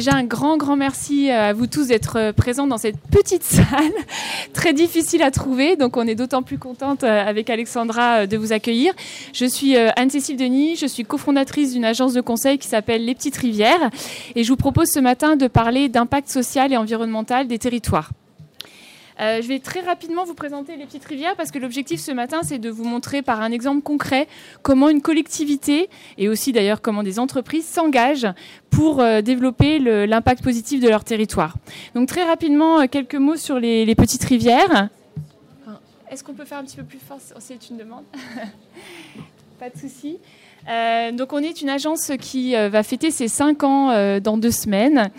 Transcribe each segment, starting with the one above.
Déjà un grand, grand merci à vous tous d'être présents dans cette petite salle, très difficile à trouver. Donc on est d'autant plus contente avec Alexandra de vous accueillir. Je suis Anne-Cécile Denis, je suis cofondatrice d'une agence de conseil qui s'appelle Les Petites Rivières. Et je vous propose ce matin de parler d'impact social et environnemental des territoires. Euh, je vais très rapidement vous présenter les petites rivières parce que l'objectif ce matin, c'est de vous montrer par un exemple concret comment une collectivité et aussi d'ailleurs comment des entreprises s'engagent pour euh, développer l'impact positif de leur territoire. Donc très rapidement, euh, quelques mots sur les, petites rivières. Est-ce qu'on peut faire un petit peu plus fort? C'est une demande. Pas de souci. donc on est une agence qui va fêter ses 5 ans dans deux semaines.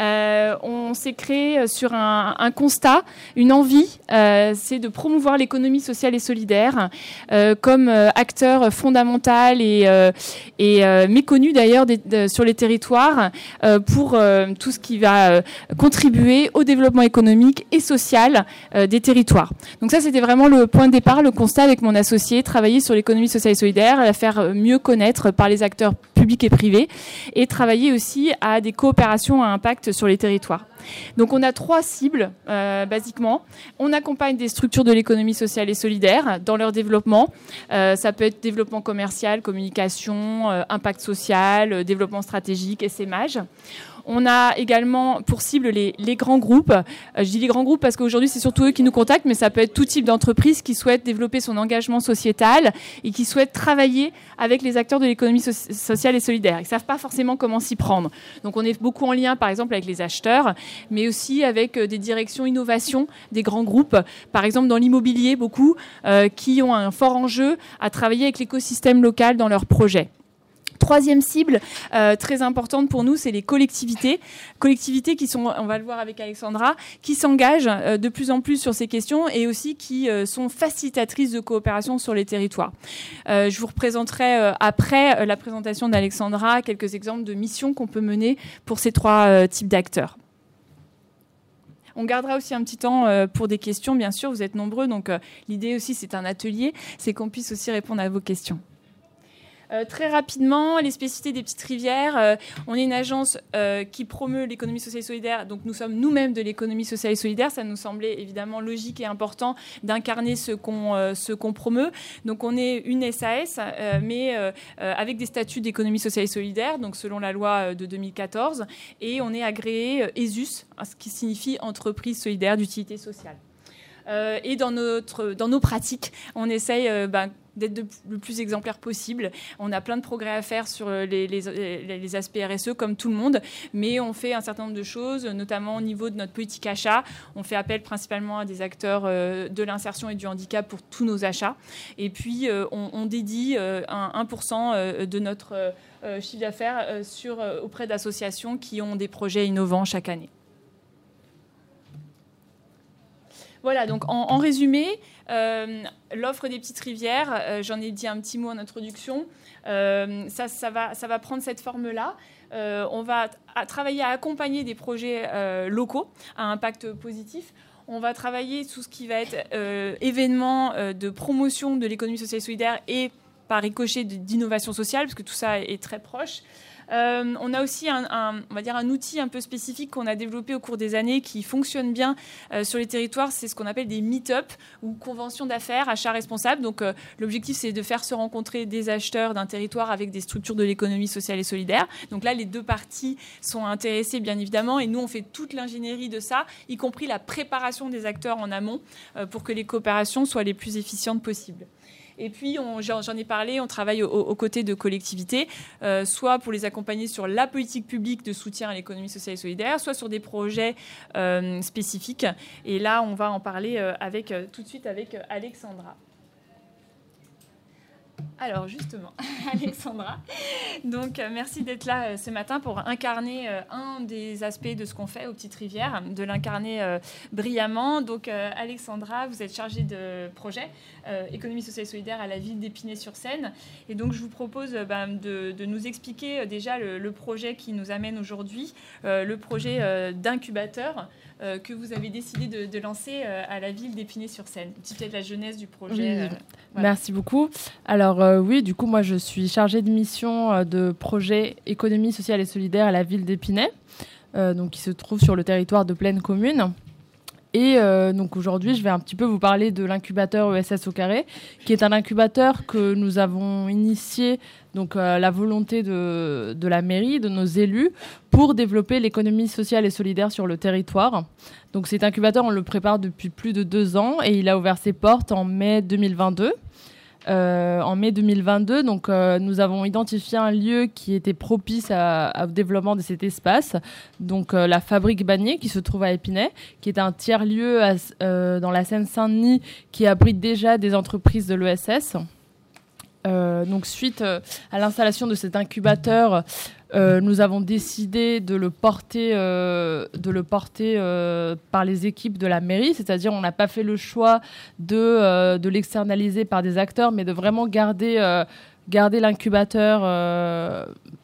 Euh, on s'est créé sur un, constat, une envie, euh, c'est de promouvoir l'économie sociale et solidaire euh, comme acteur fondamental et, méconnu d'ailleurs sur les territoires pour tout ce qui va contribuer au développement économique et social des territoires. Donc ça, c'était vraiment le point de départ, le constat avec mon associé, travailler sur l'économie sociale et solidaire, la faire mieux connaître par les acteurs publics et privés, et travailler aussi à des coopérations à impact sur les territoires. Donc on a trois cibles, euh, basiquement. On accompagne des structures de l'économie sociale et solidaire dans leur développement. Euh, ça peut être développement commercial, communication, euh, impact social, développement stratégique, SMH. On a également pour cible les, grands groupes. Je dis les grands groupes parce qu'aujourd'hui, c'est surtout eux qui nous contactent, mais ça peut être tout type d'entreprise qui souhaite développer son engagement sociétal et qui souhaite travailler avec les acteurs de l'économie sociale et solidaire. Ils ne savent pas forcément comment s'y prendre. Donc on est beaucoup en lien, par exemple, avec les acheteurs, mais aussi avec euh, des directions innovation des grands groupes, par exemple dans l'immobilier, beaucoup, euh, qui ont un fort enjeu à travailler avec l'écosystème local dans leurs projets. Troisième cible euh, très importante pour nous, c'est les collectivités. Collectivités qui sont, on va le voir avec Alexandra, qui s'engagent de plus en plus sur ces questions et aussi qui sont facilitatrices de coopération sur les territoires. je vous représenterai après la présentation d'Alexandra quelques exemples de missions qu'on peut mener pour ces trois types d'acteurs. On gardera aussi un petit temps pour des questions, bien sûr, vous êtes nombreux, donc l'idée aussi c'est un atelier, c'est qu'on puisse aussi répondre à vos questions. Euh, très rapidement, les spécificités des petites rivières. Euh, on est une agence euh, qui promeut l'économie sociale et solidaire, donc nous sommes nous-mêmes de l'économie sociale et solidaire. Ça nous semblait évidemment logique et important d'incarner ce qu'on ce promeut. Donc on est une SAS, mais avec des statuts d'économie sociale et solidaire, donc selon la loi de 2014, et on est agréé ESUS, ce qui signifie entreprise solidaire d'utilité sociale. et dans, notre, dans nos pratiques, on essaye ben, d'être le plus exemplaire possible. On a plein de progrès à faire sur les, les, aspects RSE comme tout le monde, mais on fait un certain nombre de choses, notamment au niveau de notre politique achat. On fait appel principalement à des acteurs euh, de l'insertion et du handicap pour tous nos achats. Et puis, euh, on, dédie 1% euh, de notre chiffre d'affaires auprès d'associations qui ont des projets innovants chaque année. Voilà, donc en, résumé, euh, l'offre des petites rivières, euh, j'en ai dit un petit mot en introduction, euh, ça, va, prendre cette forme-là. on va travailler à accompagner des projets locaux à impact positif. On va travailler tout ce qui va être événements de promotion de l'économie sociale et solidaire et par ricochet d'innovation sociale, parce que tout ça est très proche. Euh, on a aussi un, on va dire un outil un peu spécifique qu'on a développé au cours des années qui fonctionne bien euh, sur les territoires. C'est ce qu'on appelle des meet-up ou conventions d'affaires, achats responsables. Donc euh, l'objectif c'est de faire se rencontrer des acheteurs d'un territoire avec des structures de l'économie sociale et solidaire. Donc là les deux parties sont intéressées bien évidemment et nous on fait toute l'ingénierie de ça, y compris la préparation des acteurs en amont pour que les coopérations soient les plus efficientes possibles. Et puis, j'en ai parlé, on travaille aux, côtés de collectivités, euh, soit pour les accompagner sur la politique publique de soutien à l'économie sociale et solidaire, soit sur des projets euh, spécifiques. Et là, on va en parler euh, avec, tout de suite avec Alexandra. Alors justement, Alexandra, donc euh, merci d'être là euh, ce matin pour incarner euh, un des aspects de ce qu'on fait aux Petites Rivières, de l'incarner brillamment. Donc Alexandra, vous êtes chargée de projet économie sociale et solidaire à la ville d'Épinay-sur-Seine. Et donc je vous propose ben, de, nous expliquer déjà le, projet qui nous amène aujourd'hui, le projet d'incubateur que vous avez décidé de, lancer à la ville d'Épinay-sur-Seine. Peut-être la jeunesse du projet. Merci beaucoup. Alors euh, oui, du coup, moi, je suis chargée de mission euh, de projet économie sociale et solidaire à la ville d'Épinay. donc qui se trouve sur le territoire de Plaine Commune. Et donc aujourd'hui, je vais un petit peu vous parler de l'incubateur ESS au carré, qui est un incubateur que nous avons initié donc la volonté de, de, la mairie, de nos élus, pour développer l'économie sociale et solidaire sur le territoire. Donc cet incubateur, on le prépare depuis plus de deux ans et il a ouvert ses portes en mai 2022. Euh, en mai 2022. Donc, euh, nous avons identifié un lieu qui était propice au développement de cet espace. Donc, euh, la fabrique Bagné, qui se trouve à Épinay, qui est un tiers-lieu dans la Seine-Saint-Denis qui abrite déjà des entreprises de l'ESS. Donc, suite à l'installation de cet incubateur, euh, nous avons décidé de le porter, euh, euh, par les équipes de la mairie, c'est-à-dire on n'a pas fait le choix de, l'externaliser par des acteurs, mais de vraiment garder l'incubateur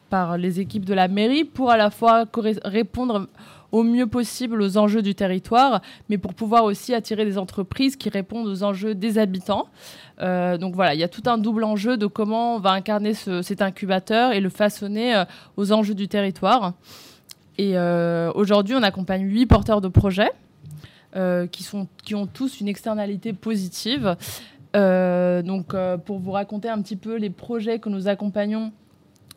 par les équipes de la mairie pour à la fois répondre au mieux possible aux enjeux du territoire, mais pour pouvoir aussi attirer des entreprises qui répondent aux enjeux des habitants. Euh, donc voilà, il y a tout un double enjeu de comment on va incarner cet incubateur et le façonner euh, aux enjeux du territoire. Et euh, aujourd'hui, on accompagne huit porteurs de projets qui, sont, qui ont tous une externalité positive. donc pour vous raconter un petit peu les projets que nous accompagnons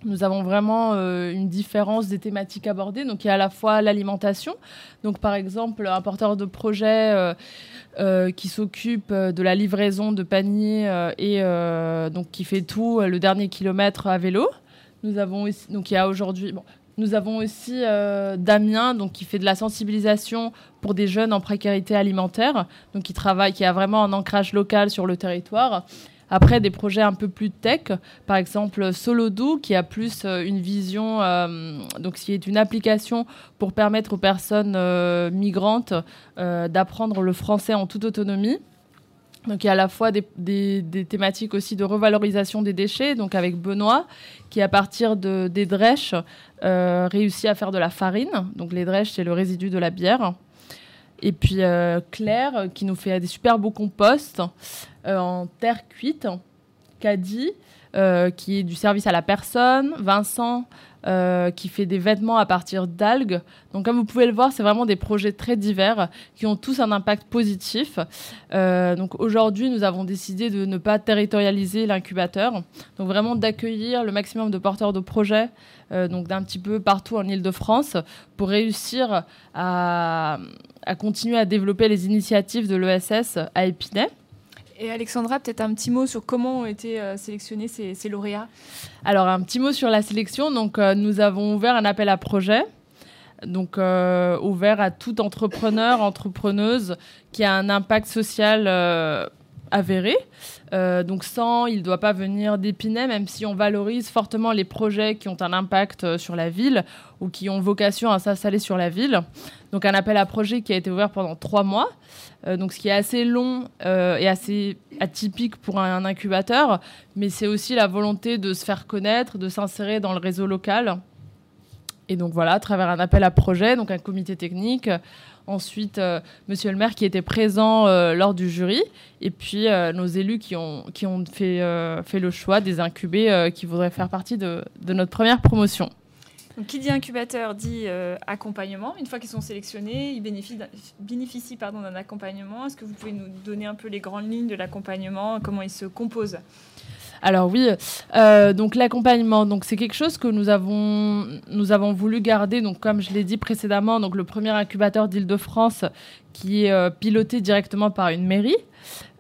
nous avons vraiment euh, une différence des thématiques abordées. Donc, il y a à la fois l'alimentation. Donc, par exemple, un porteur de projet euh, euh, qui s'occupe de la livraison de paniers et donc qui fait tout le dernier kilomètre à vélo. Nous avons aussi, donc il y a aujourd'hui, nous avons aussi Damien, donc qui fait de la sensibilisation pour des jeunes en précarité alimentaire, donc qui travaille, qui a vraiment un ancrage local sur le territoire. Après, des projets un peu plus tech, par exemple Solodoo, qui a plus euh, une vision, euh, donc qui est une application pour permettre aux personnes euh, migrantes d'apprendre le français en toute autonomie. Donc il y a à la fois des, thématiques aussi de revalorisation des déchets, donc avec Benoît, qui à partir de, des drèches réussit à faire de la farine. Donc les drèches, c'est le résidu de la bière. Et puis Claire, qui nous fait des super beaux composts. Euh, en terre cuite, Caddy, euh, qui est du service à la personne, Vincent, euh, qui fait des vêtements à partir d'algues. Donc, comme vous pouvez le voir, c'est vraiment des projets très divers qui ont tous un impact positif. donc, aujourd'hui, nous avons décidé de ne pas territorialiser l'incubateur. Donc, vraiment d'accueillir le maximum de porteurs de projets, donc d'un petit peu partout en Ile-de-France, pour réussir à, à continuer à développer les initiatives de l'ESS à Épinay. Et Alexandra, peut-être un petit mot sur comment ont été euh, sélectionnés ces, lauréats? Alors, un petit mot sur la sélection. Donc, euh, nous avons ouvert un appel à projet. Donc, euh, ouvert à tout entrepreneur, entrepreneuse qui a un impact social avéré. donc sans, il ne doit pas venir d'Épinay, même si on valorise fortement les projets qui ont un impact sur la ville ou qui ont vocation à s'installer sur la ville. Donc un appel à projet qui a été ouvert pendant trois mois. Euh, donc ce qui est assez long euh, et assez atypique pour un, incubateur, mais c'est aussi la volonté de se faire connaître, de s'insérer dans le réseau local. Et donc voilà, à travers un appel à projet, donc un comité technique, ensuite euh, Monsieur le maire qui était présent lors du jury, et puis nos élus qui ont, qui ont fait, fait le choix des incubés qui voudraient faire partie de, de notre première promotion. Donc, qui dit incubateur dit euh, accompagnement. Une fois qu'ils sont sélectionnés, ils bénéficient, d'un accompagnement. Est-ce que vous pouvez nous donner un peu les grandes lignes de l'accompagnement, comment il se compose alors oui, euh, donc l'accompagnement, donc c'est quelque chose que nous avons nous avons voulu garder. Donc comme je l'ai dit précédemment, donc le premier incubateur d'Île-de-France qui est euh, piloté directement par une mairie.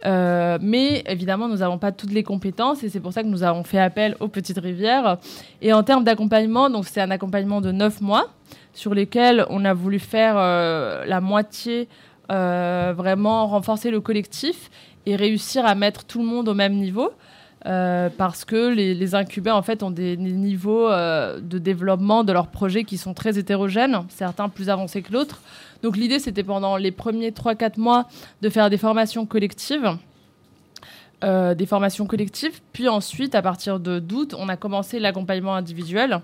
Euh, mais évidemment, nous n'avons pas toutes les compétences et c'est pour ça que nous avons fait appel aux petites rivières. Et en termes d'accompagnement, donc c'est un accompagnement de neuf mois sur lesquels on a voulu faire la moitié, vraiment renforcer le collectif et réussir à mettre tout le monde au même niveau. Parce que les, incubés en fait ont des, niveaux de développement de leurs projets qui sont très hétérogènes, certains plus avancés que l'autre. Donc l'idée, c'était pendant les premiers 3-4 mois de faire des formations collectives. Euh, des formations collectives. Puis ensuite, à partir de d'août, on a commencé l'accompagnement individuel.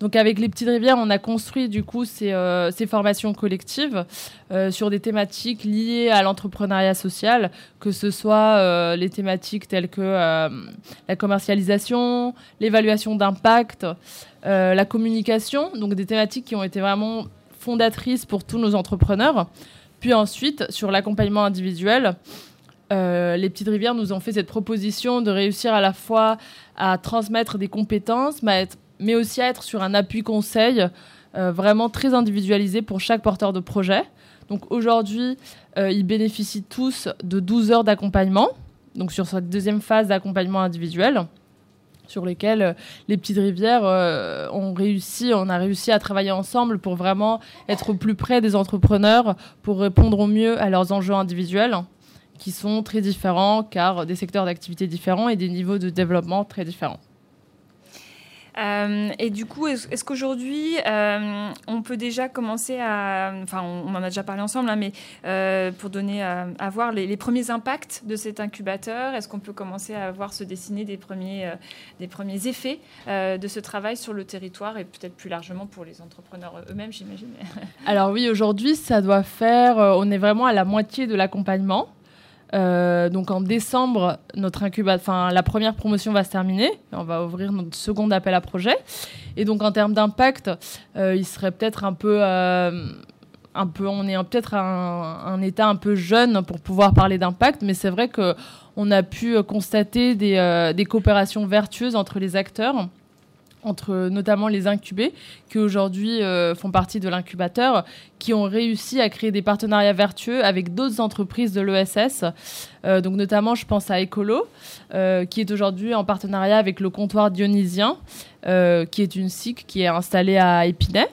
Donc avec les petites rivières, on a construit du coup ces, euh, formations collectives euh, sur des thématiques liées à l'entrepreneuriat social, que ce soit les thématiques telles que la commercialisation, l'évaluation d'impact, la communication, donc des thématiques qui ont été vraiment fondatrice pour tous nos entrepreneurs. Puis ensuite, sur l'accompagnement individuel, les Petites Rivières nous ont fait cette proposition de réussir à la fois à transmettre des compétences, mais, mais aussi à être sur un appui conseil vraiment très individualisé pour chaque porteur de projet. Donc aujourd'hui, ils bénéficient tous de 12 heures d'accompagnement donc sur cette deuxième phase d'accompagnement individuel sur lesquels euh, les petites rivières euh, ont réussi, on a réussi à travailler ensemble pour vraiment être au plus près des entrepreneurs, pour répondre au mieux à leurs enjeux individuels qui sont très différents car des secteurs d'activité différents et des niveaux de développement très différents. Euh, et du coup, est-ce, qu'aujourd'hui, euh, on peut déjà commencer à... Enfin, on, en a déjà parlé ensemble, hein, mais euh, pour donner à, voir les, premiers impacts de cet incubateur, est-ce qu'on peut commencer à voir se dessiner des premiers, des premiers effets de ce travail sur le territoire et peut-être plus largement pour les entrepreneurs eux-mêmes, j'imagine? Alors oui, aujourd'hui, ça doit faire... on est vraiment à la moitié de l'accompagnement. Euh, donc en décembre, notre enfin la première promotion va se terminer. On va ouvrir notre second appel à projet. Et donc en termes d'impact, euh, il serait peut-être un peu, euh, un peu, on est peut-être un, un, état un peu jeune pour pouvoir parler d'impact, mais c'est vrai que on a pu constater des, des coopérations vertueuses entre les acteurs entre notamment les incubés, qui aujourd'hui euh, font partie de l'incubateur, qui ont réussi à créer des partenariats vertueux avec d'autres entreprises de l'ESS. Euh, donc notamment, je pense à Ecolo, euh, qui est aujourd'hui en partenariat avec le comptoir dionysien, qui est une SIC qui est installée à Épinay.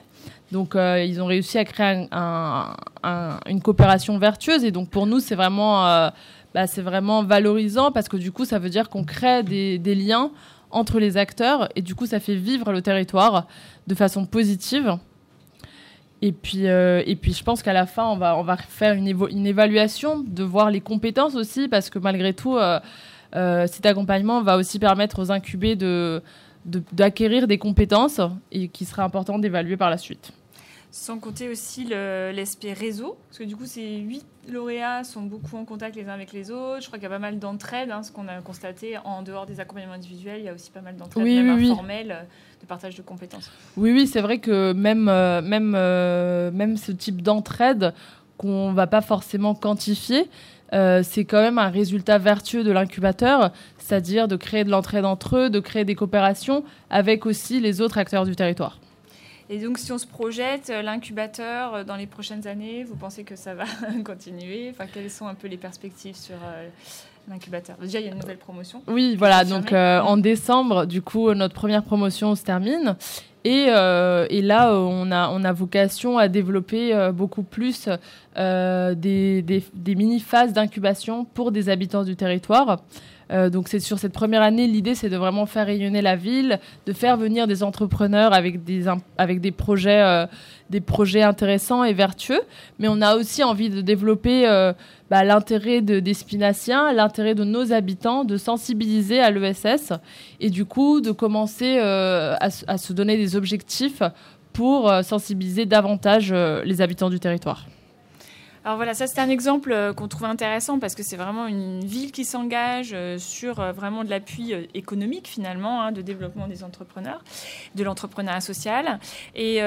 Donc, ils ont réussi à créer une coopération vertueuse. Et donc, pour nous, c'est vraiment, bah, c'est vraiment valorisant parce que du coup, ça veut dire qu'on crée des, des liens entre les acteurs et du coup ça fait vivre le territoire de façon positive. Et puis, euh, et puis je pense qu'à la fin, on va, on va faire une, évaluation de voir les compétences aussi, parce que malgré tout, euh, euh, cet accompagnement va aussi permettre aux incubés de, d'acquérir des compétences et qui sera important d'évaluer par la suite. Sans compter aussi l'aspect réseau, parce que du coup, ces huit lauréats sont beaucoup en contact les uns avec les autres. Je crois qu'il y a pas mal d'entraide, hein, ce qu'on a constaté en dehors des accompagnements individuels. Il y a aussi pas mal d'entraide, même informelles, euh, de partage de compétences. Oui, oui, c'est vrai que même, euh, même, euh, même ce type d'entraide qu'on ne va pas forcément quantifier, c'est quand même un résultat vertueux de l'incubateur, c'est-à-dire de créer de l'entraide entre eux, de créer des coopérations avec aussi les autres acteurs du territoire. Et donc, si on se projette, euh, l'incubateur, euh, dans les prochaines années, vous pensez que ça va continuer? Enfin, quelles sont un peu les perspectives sur euh, l'incubateur? Déjà, il y a une nouvelle promotion. Oui, voilà. Donc, en décembre, du coup, notre première promotion se termine. Et, et, là, on a, on a vocation à développer beaucoup plus des, des, des mini-phases d'incubation pour des habitants du territoire. Euh, donc c'est sur cette première année, l'idée c'est de vraiment faire rayonner la ville, de faire venir des entrepreneurs avec des projets euh, des projets intéressants et vertueux. Mais on a aussi envie de développer euh, bah, l'intérêt de, des Spinaciens, l'intérêt de nos habitants, de sensibiliser à l'ESS et du coup de commencer à, se donner des objectifs pour sensibiliser davantage les habitants du territoire. Alors voilà, ça c'est un exemple euh, qu'on trouve intéressant parce que c'est vraiment une ville qui s'engage euh, sur euh, vraiment de l'appui économique finalement, hein, de développement des entrepreneurs, de l'entrepreneuriat social. Et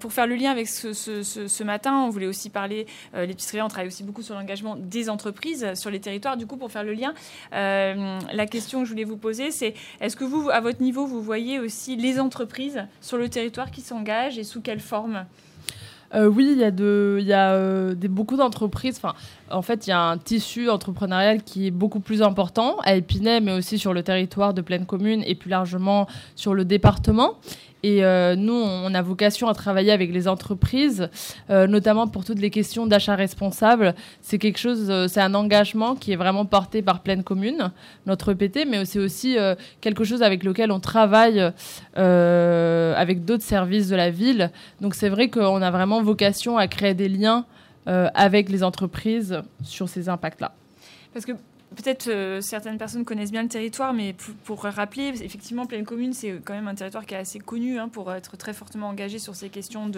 pour faire le lien avec ce, ce, matin, on voulait aussi parler, les petites on travaille aussi beaucoup sur l'engagement des entreprises sur les territoires. Du coup, pour faire le lien, la question que je voulais vous poser, c'est est-ce que vous, à votre niveau, vous voyez aussi les entreprises sur le territoire qui s'engagent et sous quelle forme? euh, oui, il y a, de, y a euh, des, beaucoup d'entreprises. Enfin, en fait, il y a un tissu entrepreneurial qui est beaucoup plus important à Épinay, mais aussi sur le territoire de Pleine Commune et plus largement sur le département. Et euh, nous, on a vocation à travailler avec les entreprises, euh, notamment pour toutes les questions d'achat responsable. C'est quelque chose, euh, c'est un engagement qui est vraiment porté par Pleine Commune, notre EPT, mais c'est aussi quelque chose avec lequel on travaille avec d'autres services de la ville. Donc c'est vrai qu'on a vraiment vocation à créer des liens avec les entreprises sur ces impacts-là. Parce que peut-être euh, certaines personnes connaissent bien le territoire, mais pour, rappeler, effectivement, Pleine Commune, c'est quand même un territoire qui est assez connu hein, pour être très fortement engagé sur ces questions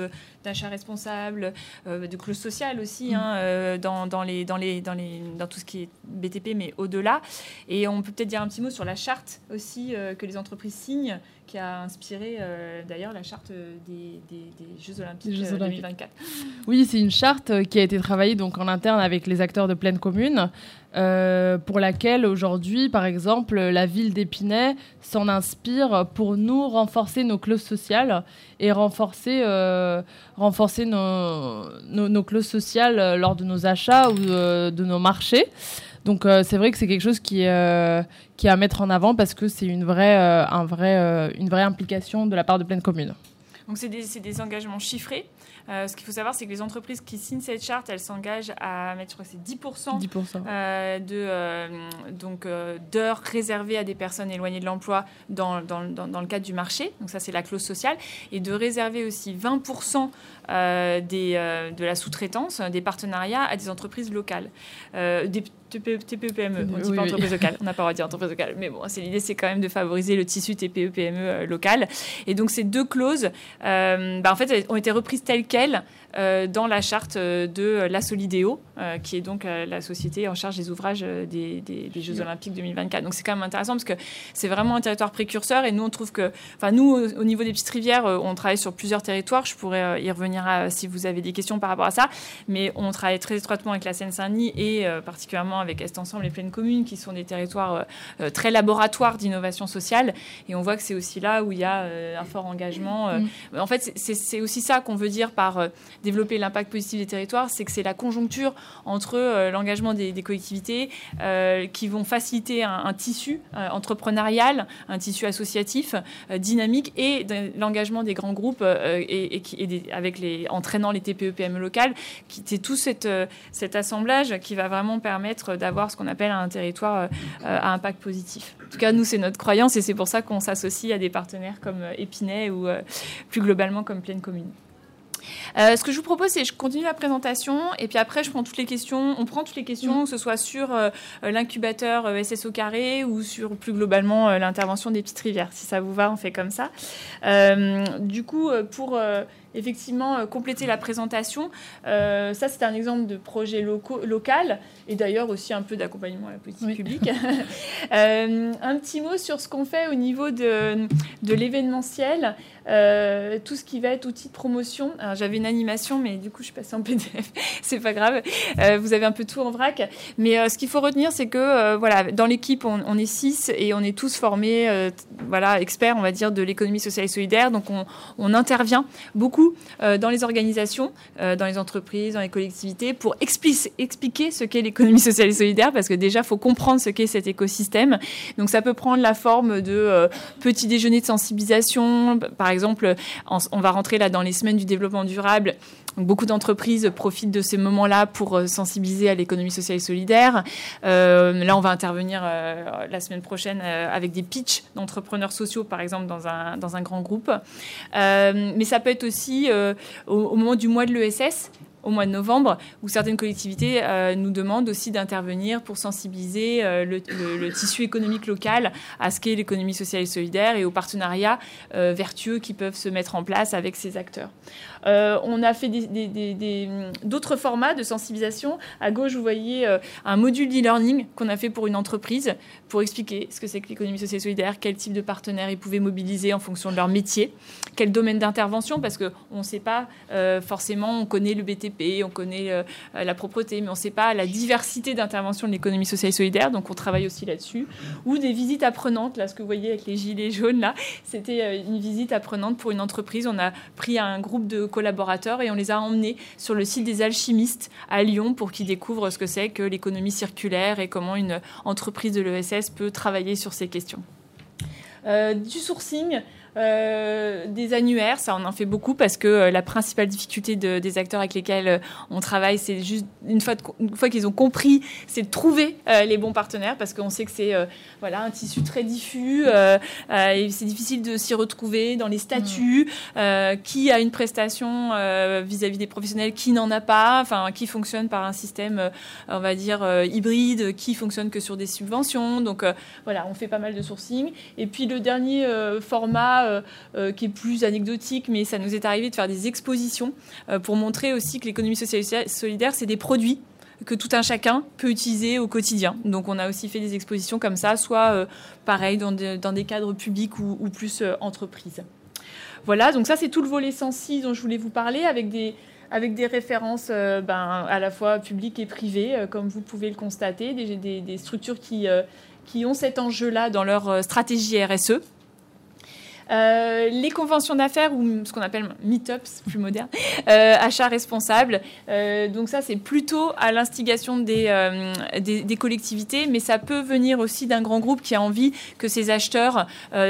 d'achat responsable, euh, de clause sociale aussi, hein, euh, dans, dans, les, dans, les, dans, les, dans tout ce qui est BTP, mais au-delà. Et on peut peut-être dire un petit mot sur la charte aussi que les entreprises signent qui a inspiré euh, d'ailleurs la charte des, Jeux Olympiques, 2024. Euh, oui, c'est une charte euh, qui a été travaillée donc en interne avec les acteurs de pleine commune, pour laquelle aujourd'hui, par exemple, la ville d'Épinay s'en inspire pour nous renforcer nos clauses sociales et renforcer, renforcer nos, clauses sociales lors de nos achats ou de nos marchés. Donc euh, c'est vrai que c'est quelque chose qui, euh, qui est à mettre en avant parce que c'est une vraie, euh, un vrai, une vraie implication de la part de pleine commune. Donc c'est des, des, engagements chiffrés. Euh, ce qu'il faut savoir, c'est que les entreprises qui signent cette charte, elles s'engagent à mettre, je crois que c'est 10%, 10%. Euh, de, euh, donc, d'heures réservées à des personnes éloignées de l'emploi dans, dans, dans, le cadre du marché. Donc ça, c'est la clause sociale. Et de réserver aussi 20% des, de la sous-traitance, des partenariats à des entreprises locales. des TPE-PME, on ne dit pas entreprise locale, on n'a pas le droit de dire entreprise locale, mais bon, c'est l'idée, c'est quand même de favoriser le tissu TPE-PME local. Et donc ces deux clauses, bah, en fait, ont été reprises telles quelles euh, dans la charte euh, de la Solidéo, euh, qui est donc la société en charge des ouvrages des, Jeux Olympiques 2024. Donc c'est quand même intéressant parce que c'est vraiment un territoire précurseur et nous on trouve que, enfin nous au, niveau des petites rivières, on travaille sur plusieurs territoires. Je pourrais y revenir si vous avez des questions par rapport à ça, mais on travaille très étroitement avec la Seine-Saint-Denis et particulièrement avec Est Ensemble et Pleine Commune, qui sont des territoires très laboratoires d'innovation sociale. Et on voit que c'est aussi là où il y a un fort engagement. Mm. En fait, c'est aussi ça qu'on veut dire par développer l'impact positif des territoires, c'est que c'est la conjoncture entre euh, l'engagement des, collectivités euh, qui vont faciliter un, tissu euh, entrepreneurial, un tissu associatif dynamique et l'engagement des grands groupes et, et, avec les entraînant les TPE PME locales. C'est tout cet assemblage qui va vraiment permettre d'avoir ce qu'on appelle un territoire à impact positif. En tout cas, nous, c'est notre croyance et c'est pour ça qu'on s'associe à des partenaires comme Épinay ou plus globalement comme Pleine Commune. Euh, ce que je vous propose, c'est que je continue la présentation et puis après, je prends toutes les questions. On prend toutes les questions, mm. que ce soit sur euh, l'incubateur euh, SSO carré ou sur plus globalement l'intervention des petites rivières. Si ça vous va, on fait comme ça. du coup, pour effectivement euh, compléter la présentation. Euh, ça, c'est un exemple de projet local et d'ailleurs aussi un peu d'accompagnement à la politique publique. Euh, un petit mot sur ce qu'on fait au niveau de, de l'événementiel, tout ce qui va être outil de promotion. J'avais une animation, mais du coup, je suis passée en PDF. c'est pas grave. vous avez un peu tout en vrac. Mais ce qu'il faut retenir, c'est que voilà, dans l'équipe, on, on, est six et on est tous formés, voilà, experts, on va dire, de l'économie sociale et solidaire. Donc, on, on intervient beaucoup euh, dans les organisations, euh, dans les entreprises, dans les collectivités, pour expliquer ce qu'est l'économie sociale et solidaire, parce que déjà, il faut comprendre ce qu'est cet écosystème. Donc ça peut prendre la forme de euh, petits déjeuners de sensibilisation. Par exemple, on va rentrer là dans les semaines du développement durable beaucoup d'entreprises profitent de ces moments-là pour sensibiliser à l'économie sociale et solidaire. Là, on va intervenir la semaine prochaine avec des pitchs d'entrepreneurs sociaux, par exemple, dans un, dans un grand groupe. mais ça peut être aussi au, au, moment du mois de l'ESS, au mois de novembre, où certaines collectivités euh, nous demandent aussi d'intervenir pour sensibiliser euh, le, tissu économique local à ce qu'est l'économie sociale et solidaire et aux partenariats euh, vertueux qui peuvent se mettre en place avec ces acteurs. On a fait d'autres formats de sensibilisation. À gauche, vous voyez un module d'e-learning qu'on a fait pour une entreprise pour expliquer ce que c'est que l'économie sociale et solidaire, quel type de partenaires ils pouvaient mobiliser en fonction de leur métier, quel domaine d'intervention, parce qu'on ne sait pas forcément, on connaît le BTP on connaît euh, la propreté, mais on ne sait pas la diversité d'intervention de l'économie sociale et solidaire, donc on travaille aussi là-dessus. Ou des visites apprenantes, là, ce que vous voyez avec les gilets jaunes, là, c'était euh, une visite apprenante pour une entreprise. On a pris un groupe de collaborateurs et on les a emmenés sur le site des alchimistes à Lyon pour qu'ils découvrent ce que c'est que l'économie circulaire et comment une entreprise de l'ESS peut travailler sur ces questions. Euh, du sourcing, Euh, des annuaires, ça on en fait beaucoup parce que euh, la principale difficulté des acteurs avec lesquels euh, on travaille, c'est juste une fois, fois qu'ils ont compris, c'est de trouver les bons partenaires parce qu'on sait que c'est voilà un tissu très diffus et c'est difficile de s'y retrouver dans les statuts, mmh. qui a une prestation vis-à-vis des professionnels, qui n'en a pas, enfin qui fonctionne par un système, on va dire hybride, qui fonctionne que sur des subventions. Donc voilà, on fait pas mal de sourcing. Et puis le dernier format euh, euh, qui est plus anecdotique, mais ça nous est arrivé de faire des expositions euh, pour montrer aussi que l'économie sociale et solidaire, c'est des produits que tout un chacun peut utiliser au quotidien. Donc on a aussi fait des expositions comme ça, soit pareil dans, des cadres publics ou, plus entreprises. Voilà, donc ça c'est tout le volet sensi dont je voulais vous parler avec des, références ben, à la fois publiques et privées, comme vous pouvez le constater, des, structures qui ont cet enjeu-là dans leur stratégie RSE. Euh, les conventions d'affaires ou ce qu'on appelle meetups plus moderne, euh, achats responsables. Euh, donc ça, c'est plutôt à l'instigation des, des, collectivités, mais ça peut venir aussi d'un grand groupe qui a envie que ses acheteurs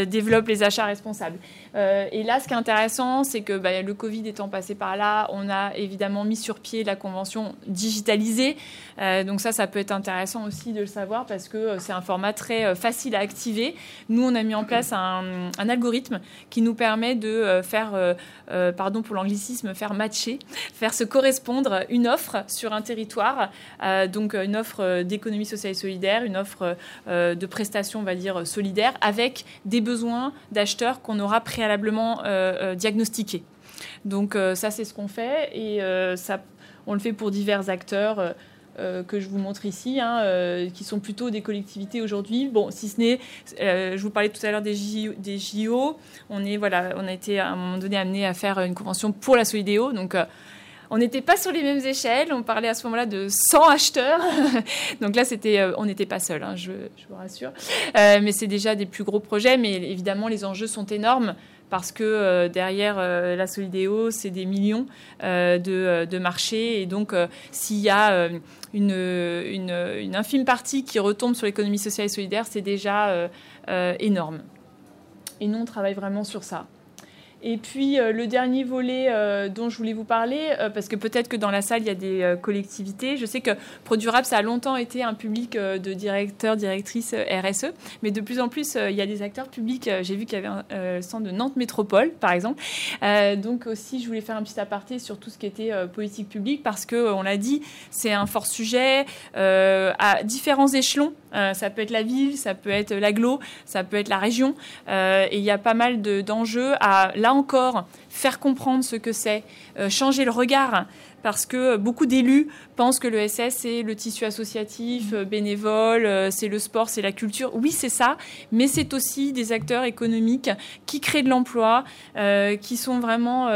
développent les achats responsables. Et là, ce qui est intéressant, c'est que bah, le Covid étant passé par là, on a évidemment mis sur pied la convention digitalisée. donc ça, ça peut être intéressant aussi de le savoir parce que c'est un format très facile à activer. Nous, on a mis en place un, algorithme qui nous permet de euh, faire, euh, euh, pardon pour l'anglicisme, faire matcher, faire se correspondre une offre sur un territoire, donc une offre d'économie sociale et solidaire, une offre de prestations, on va dire, solidaires, avec des besoins d'acheteurs qu'on aura préalablement diagnostiqués. Donc ça, c'est ce qu'on fait et ça, on le fait pour divers acteurs. Euh, que je vous montre ici, hein, euh, qui sont plutôt des collectivités aujourd'hui. Bon, si ce n'est, euh, je vous parlais tout à l'heure des, JO, on, est, voilà, on a été à un moment donné amené à faire une convention pour la Solidéo, donc on n'était pas sur les mêmes échelles, on parlait à ce moment-là de 100 acheteurs, donc là c'était, on n'était pas seul, hein, je, vous rassure, mais c'est déjà des plus gros projets, mais évidemment les enjeux sont énormes parce que euh, derrière euh, la Solidéo, c'est des millions euh, de, marchés. Et donc, s'il y a une, une, infime partie qui retombe sur l'économie sociale et solidaire, c'est déjà énorme. Et nous, on travaille vraiment sur ça. Et puis euh, le dernier volet euh, dont je voulais vous parler, euh, parce que peut-être que dans la salle il y a des collectivités. Je sais que Produrable ça a longtemps été un public de directeurs, directrices RSE, mais de plus en plus il y a des acteurs publics. J'ai vu qu'il y avait un centre de Nantes Métropole, par exemple. donc aussi je voulais faire un petit aparté sur tout ce qui était politique publique, parce que on l'a dit, c'est un fort sujet à différents échelons. Ça peut être la ville, ça peut être l'aglo, ça peut être la région, et il y a pas mal d'enjeux à là encore faire comprendre ce que c'est, euh, changer le regard parce que beaucoup d'élus pensent que le SS, c'est le tissu associatif, euh, bénévole, euh, c'est le sport, c'est la culture. Oui, c'est ça, mais c'est aussi des acteurs économiques qui créent de l'emploi, euh, qui sont vraiment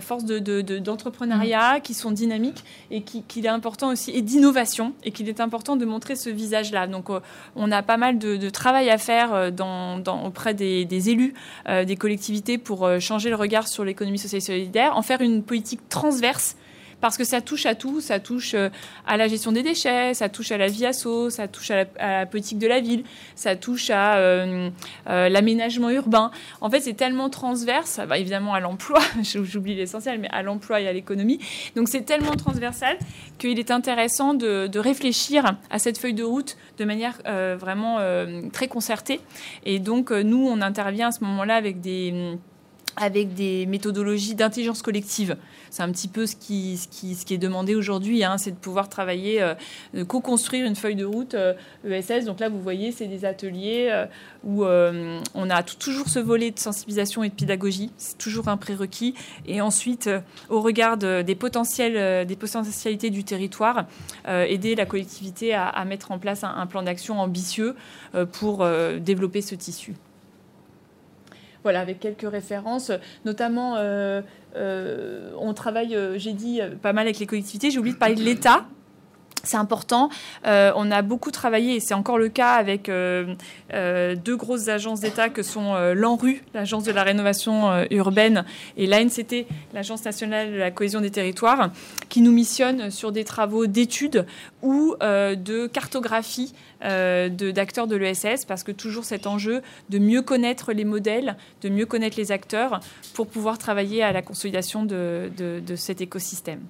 force d'entrepreneuriat, de, qui sont dynamiques et qu'il est important aussi, et d'innovation, et qu'il est important de montrer ce visage-là. Donc, on a pas mal de, travail à faire dans, auprès des, des élus, des collectivités pour changer le regard sur l'économie sociale et solidaire, en faire une politique transverse parce que ça touche à tout. Ça touche euh, à la gestion des déchets, ça touche à la vie asso, ça touche à la, politique de la ville, ça touche à euh, euh, l'aménagement urbain. En fait, c'est tellement transverse, évidemment à l'emploi, j'oublie l'essentiel, mais à l'emploi et à l'économie. Donc c'est tellement transversal qu'il est intéressant de, réfléchir à cette feuille de route de manière vraiment très concertée. Et donc nous, on intervient à ce moment-là avec des avec des méthodologies d'intelligence collective. C'est un petit peu ce qui, est demandé aujourd'hui, hein, c'est de pouvoir travailler, euh, co-construire une feuille de route ESS. Euh, e Donc là, vous voyez, c'est des ateliers euh, où on a toujours ce volet de sensibilisation et de pédagogie, c'est toujours un prérequis. Et ensuite, au regard des, potentiels, des potentialités du territoire, aider la collectivité à, mettre en place un plan d'action ambitieux pour développer ce tissu voilà, avec quelques références, notamment euh, euh, on travaille, euh, j'ai dit, pas mal avec les collectivités. J'ai oublié de parler de l'État. C'est important. Euh, on a beaucoup travaillé, et c'est encore le cas avec euh, euh, deux grosses agences d'État que sont l'ANRU, l'Agence de la rénovation urbaine, et l'ANCT, l'Agence nationale de la cohésion des territoires, qui nous missionnent sur des travaux d'études ou de cartographie d'acteurs de, l'ESS, parce que toujours cet enjeu de mieux connaître les modèles, de mieux connaître les acteurs, pour pouvoir travailler à la consolidation de cet écosystème.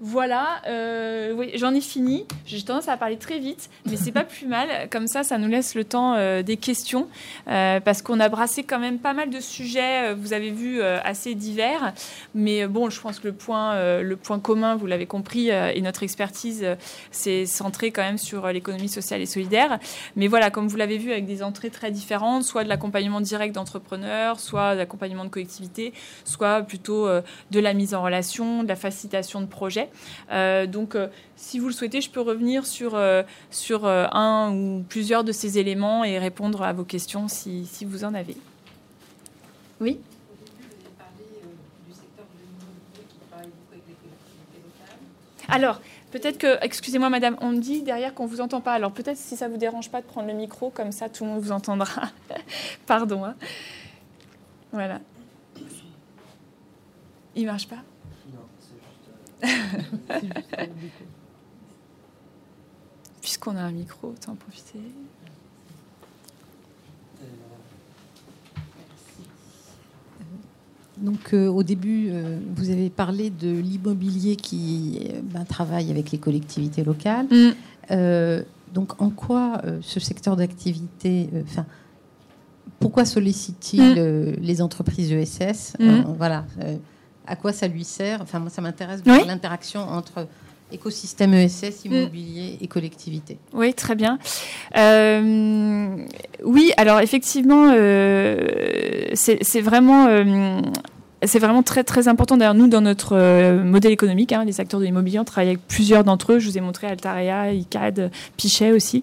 Voilà, euh, oui, j'en ai fini. J'ai tendance à parler très vite, mais c'est pas plus mal. Comme ça, ça nous laisse le temps euh, des questions, euh, parce qu'on a brassé quand même pas mal de sujets. Vous avez vu assez divers, mais bon, je pense que le point, le point commun, vous l'avez compris, et notre expertise, c'est centré quand même sur l'économie sociale et solidaire. Mais voilà, comme vous l'avez vu, avec des entrées très différentes, soit de l'accompagnement direct d'entrepreneurs, soit de l'accompagnement de collectivités, soit plutôt de la mise en relation, de la facilitation de projets. Euh, donc, euh, si vous le souhaitez, je peux revenir sur, euh, sur un ou plusieurs de ces éléments et répondre à vos questions si, si vous en avez. Oui Alors, peut-être que, excusez-moi madame, on dit derrière qu'on ne vous entend pas. Alors peut-être si ça ne vous dérange pas de prendre le micro, comme ça tout le monde vous entendra. Pardon. Hein. Voilà. Il marche pas? Puisqu'on a un micro, autant en profiter. Donc euh, au début, euh, vous avez parlé de l'immobilier qui euh, ben, travaille avec les collectivités locales. Mm. donc en quoi ce secteur d'activité, enfin, pourquoi sollicite-t-il mm. les entreprises ESS mm. Voilà à quoi ça lui sert. Enfin, moi, ça m'intéresse de l'interaction entre écosystème ESS, mm. immobilier et collectivité. Oui, très bien. Euh, oui, alors effectivement, euh, c'est vraiment euh, c'est vraiment très très important. D'ailleurs, nous, dans notre euh, modèle économique, hein, les acteurs de l'immobilier, on travaille avec plusieurs d'entre eux. Je vous ai montré Altarea, ICAD, Pichet aussi.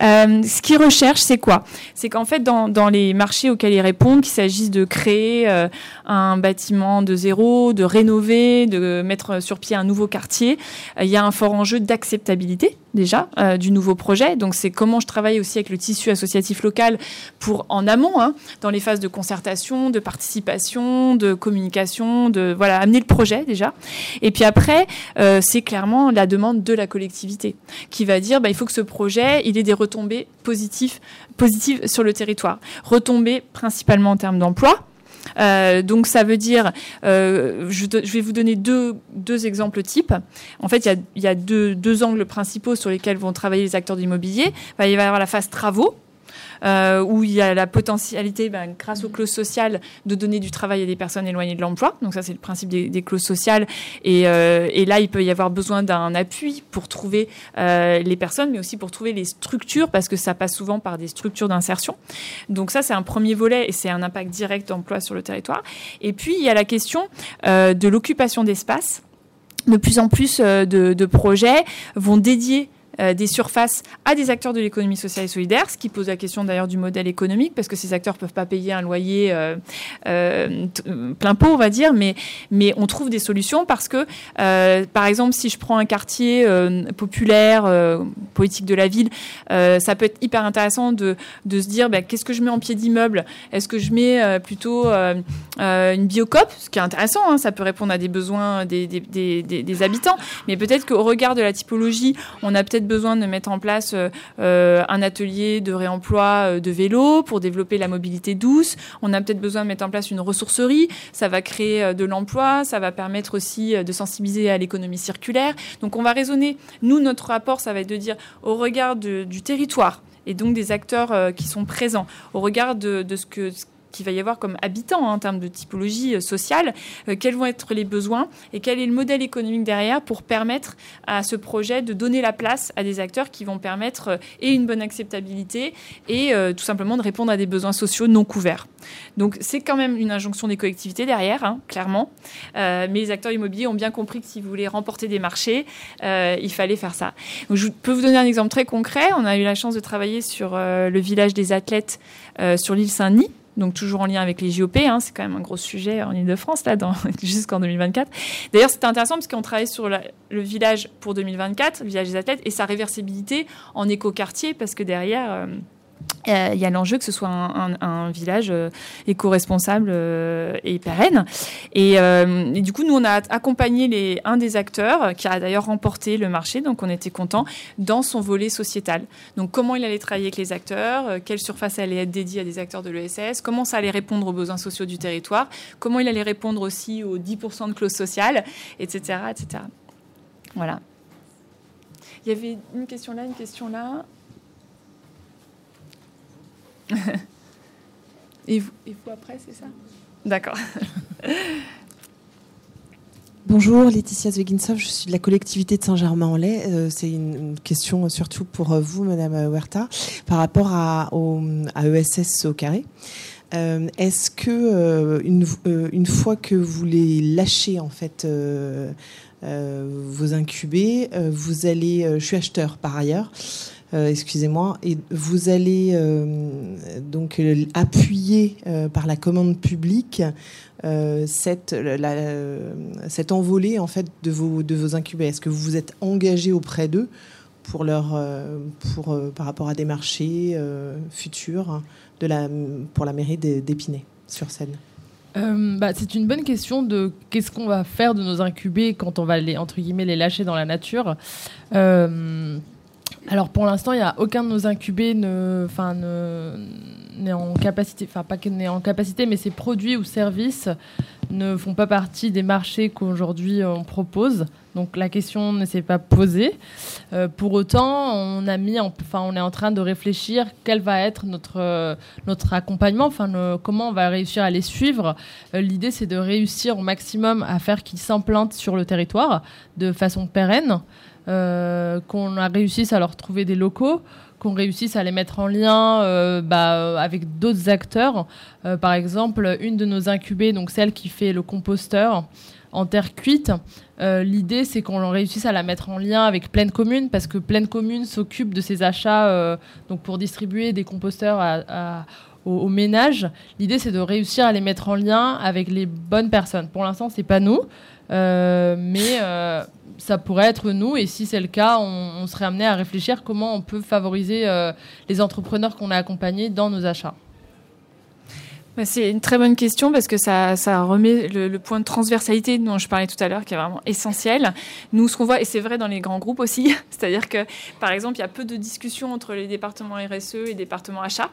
Euh, ce qu'ils recherchent, c'est quoi? C'est qu'en fait, dans, les marchés auxquels ils répondent, qu'il s'agisse de créer euh, un bâtiment de zéro, de rénover, de mettre sur pied un nouveau quartier, il y a un fort enjeu d'acceptabilité déjà du nouveau projet. Donc, c'est comment je travaille aussi avec le tissu associatif local pour en amont, hein, dans les phases de concertation, de participation, de communication, de voilà amener le projet déjà. Et puis après, euh, c'est clairement la demande de la collectivité qui va dire bah, il faut que ce projet il ait des retombées positives, positives sur le territoire. Retombées principalement en termes d'emploi. Euh, donc ça veut dire, euh, je, vais vous donner deux, deux exemples types. En fait, il y a, y a deux, deux, angles principaux sur lesquels vont travailler les acteurs de l'immobilier. il va y avoir la phase travaux, euh, où il y a la potentialité, ben, grâce aux clauses sociales, de donner du travail à des personnes éloignées de l'emploi. Donc ça, c'est le principe des, clauses sociales. Euh, et, là, il peut y avoir besoin d'un appui pour trouver euh, les personnes, mais aussi pour trouver les structures, parce que ça passe souvent par des structures d'insertion. Donc ça, c'est un premier volet et c'est un impact direct d'emploi sur le territoire. Et puis, il y a la question de l'occupation d'espace. De plus en plus de projets vont dédier euh, des surfaces à des acteurs de l'économie sociale et solidaire, ce qui pose la question d'ailleurs du modèle économique, parce que ces acteurs peuvent pas payer un loyer euh, euh, plein pot, on va dire, mais, mais on trouve des solutions parce que, par exemple, si je prends un quartier populaire, politique de la ville, ça peut être hyper intéressant de, de se dire, bah, qu'est-ce que je mets en pied d'immeuble? Est-ce que je mets plutôt une biocop Ce qui est intéressant, hein, ça peut répondre à des besoins des, des, des habitants, mais peut-être qu'au regard de la typologie, on a peut-être besoin de mettre en place euh, euh, un atelier de réemploi euh, de vélos pour développer la mobilité douce. On a peut-être besoin de mettre en place une ressourcerie. Ça va créer de l'emploi. Ça va permettre aussi de sensibiliser à l'économie circulaire. Donc on va raisonner. Nous, notre rapport, ça va être de dire au regard du territoire et donc des acteurs qui sont présents, au regard de, de ce que qu'il va y avoir comme habitants hein, en termes de typologie euh, sociale, euh, quels vont être les besoins et quel est le modèle économique derrière pour permettre à ce projet de donner la place à des acteurs qui vont permettre euh, et une bonne acceptabilité et tout simplement de répondre à des besoins sociaux non couverts. Donc c'est quand même une injonction des collectivités derrière, hein, clairement. mais les acteurs immobiliers ont bien compris que si vous voulez remporter des marchés, il fallait faire ça. je peux vous donner un exemple très concret. On a eu la chance de travailler sur le village des athlètes sur l'île Saint-Denis donc toujours en lien avec les JOP. Hein, c'est quand même un gros sujet en Ile-de-France là, jusqu'en 2024. D'ailleurs, c'était intéressant parce qu'on travaille sur le village pour 2024, le village des athlètes, et sa réversibilité en écoquartier, parce que derrière. Euh, il y a l'enjeu que ce soit un, village euh, éco-responsable euh, et pérenne. Et, du coup, nous, on a accompagné un des acteurs, qui a d'ailleurs remporté le marché, donc on était content, dans son volet sociétal. Donc, comment il allait travailler avec les acteurs, quelle surface allait être dédiée à des acteurs de l'ESS, comment ça allait répondre aux besoins sociaux du territoire, comment il allait répondre aussi aux 10% de clauses sociales, etc., etc. Voilà. Il y avait une question là, une question là. Et, vous, après, c'est ça? D'accord. Bonjour, Laetitia Zweginsov, je suis de la collectivité de Saint-Germain-en-Laye. Euh, c'est une, question surtout pour euh, vous, Madame Huerta, par rapport à, ESS au carré. Euh, est-ce que une, fois que vous les lâchez en fait vos incubés, vous allez, je suis acheteur par ailleurs, euh, excusez-moi, et vous allez euh, donc euh, appuyer par la commande publique cette, envolée en fait de vos, de incubés. Est-ce que vous vous êtes engagé auprès d'eux pour leur, par rapport à des marchés futurs pour la mairie d'Épinay sur scène? Bah, c'est une bonne question de qu'est-ce qu'on va faire de nos incubés quand on va les entre guillemets les lâcher dans la nature. Alors pour l'instant, il n'y a aucun de nos incubés ne, enfin, n'est en capacité, enfin pas n'est en capacité, mais ces produits ou services ne font pas partie des marchés qu'aujourd'hui on propose. Donc la question ne s'est pas posée. Euh, pour autant, on a mis, enfin, on est en train de réfléchir quel va être notre notre accompagnement, enfin, comment on va réussir à les suivre. Euh, l'idée, c'est de réussir au maximum à faire qu'ils s'implantent sur le territoire de façon pérenne. Euh, qu'on a réussi à leur trouver des locaux, qu'on réussisse à les mettre en lien euh, bah, avec d'autres acteurs. Euh, par exemple, une de nos incubées, donc celle qui fait le composteur en terre cuite, l'idée c'est qu'on réussisse à la mettre en lien avec Pleine Commune parce que Pleine Commune s'occupe de ces achats donc pour distribuer des composteurs aux, ménages. L'idée c'est de réussir à les mettre en lien avec les bonnes personnes. Pour l'instant, c'est pas nous. Euh, mais euh, ça pourrait être nous, et si c'est le cas, on, serait amené à réfléchir comment on peut favoriser euh, les entrepreneurs qu'on a accompagnés dans nos achats. Bah, c'est une très bonne question parce que ça, remet le, point de transversalité dont je parlais tout à l'heure qui est vraiment essentiel. Nous, ce qu'on voit, et c'est vrai dans les grands groupes aussi, c'est-à-dire que, par exemple, il y a peu de discussions entre les départements RSE et départements achats.